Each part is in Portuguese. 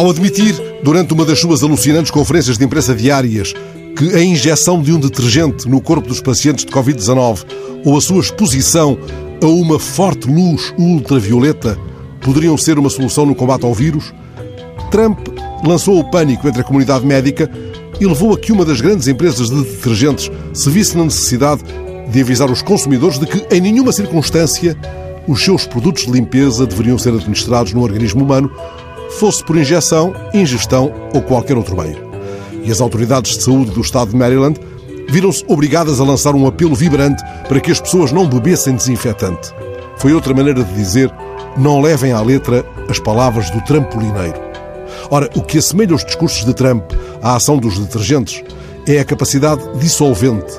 Ao admitir, durante uma das suas alucinantes conferências de imprensa diárias, que a injeção de um detergente no corpo dos pacientes de Covid-19 ou a sua exposição a uma forte luz ultravioleta poderiam ser uma solução no combate ao vírus, Trump lançou o pânico entre a comunidade médica e levou a que uma das grandes empresas de detergentes se visse na necessidade de avisar os consumidores de que, em nenhuma circunstância, os seus produtos de limpeza deveriam ser administrados no organismo humano, fosse por injeção, ingestão ou qualquer outro meio. E as autoridades de saúde do estado de Maryland viram-se obrigadas a lançar um apelo vibrante para que as pessoas não bebessem desinfetante. Foi outra maneira de dizer: não levem à letra as palavras do trampolineiro. Ora, o que assemelha os discursos de Trump à ação dos detergentes é a capacidade dissolvente.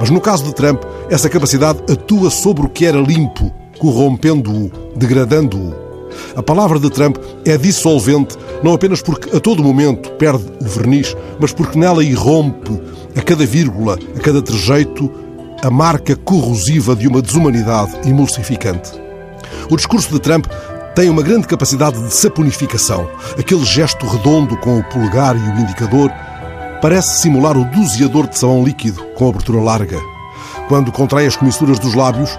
Mas no caso de Trump, essa capacidade atua sobre o que era limpo, corrompendo-o, degradando-o. A palavra de Trump é dissolvente não apenas porque a todo momento perde o verniz, mas porque nela irrompe, a cada vírgula, a cada trejeito, a marca corrosiva de uma desumanidade emulsificante. O discurso de Trump tem uma grande capacidade de saponificação. Aquele gesto redondo com o polegar e o indicador parece simular o doseador de sabão líquido com abertura larga. Quando contrai as comissuras dos lábios,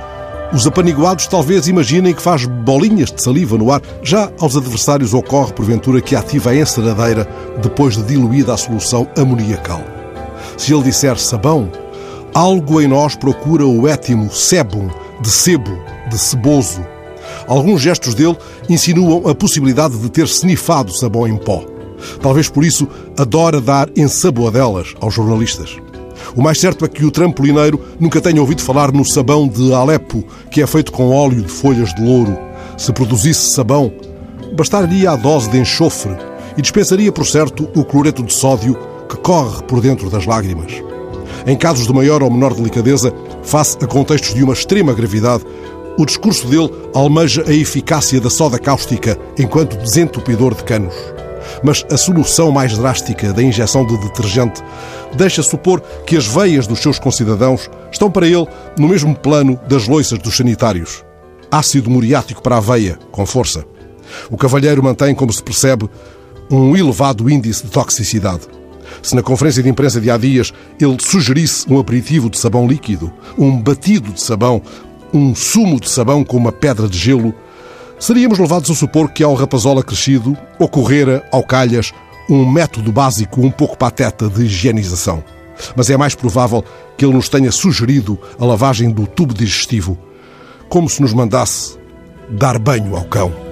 os apaniguados talvez imaginem que faz bolinhas de saliva no ar. Já aos adversários ocorre, porventura, que ativa a enceradeira depois de diluída a solução amoniacal. Se ele disser sabão, algo em nós procura o étimo sebum, de sebo, de ceboso, Alguns gestos dele insinuam a possibilidade de ter snifado sabão em pó. Talvez por isso adora dar ensaboadelas aos jornalistas. O mais certo é que o trampolineiro nunca tenha ouvido falar no sabão de Alepo, que é feito com óleo de folhas de louro. Se produzisse sabão, bastaria a dose de enxofre e dispensaria, por certo, o cloreto de sódio que corre por dentro das lágrimas. Em casos de maior ou menor delicadeza, face a contextos de uma extrema gravidade, o discurso dele almeja a eficácia da soda cáustica enquanto desentupidor de canos. Mas a solução mais drástica da injeção de detergente deixa supor que as veias dos seus concidadãos estão para ele no mesmo plano das loiças dos sanitários. Ácido muriático para a veia, com força. O cavalheiro mantém, como se percebe, um elevado índice de toxicidade. Se na conferência de imprensa de há dias ele sugerisse um aperitivo de sabão líquido, um batido de sabão um sumo de sabão com uma pedra de gelo, seríamos levados a supor que ao rapazola crescido ocorrera, ao calhas, um método básico um pouco pateta de higienização. Mas é mais provável que ele nos tenha sugerido a lavagem do tubo digestivo, como se nos mandasse dar banho ao cão.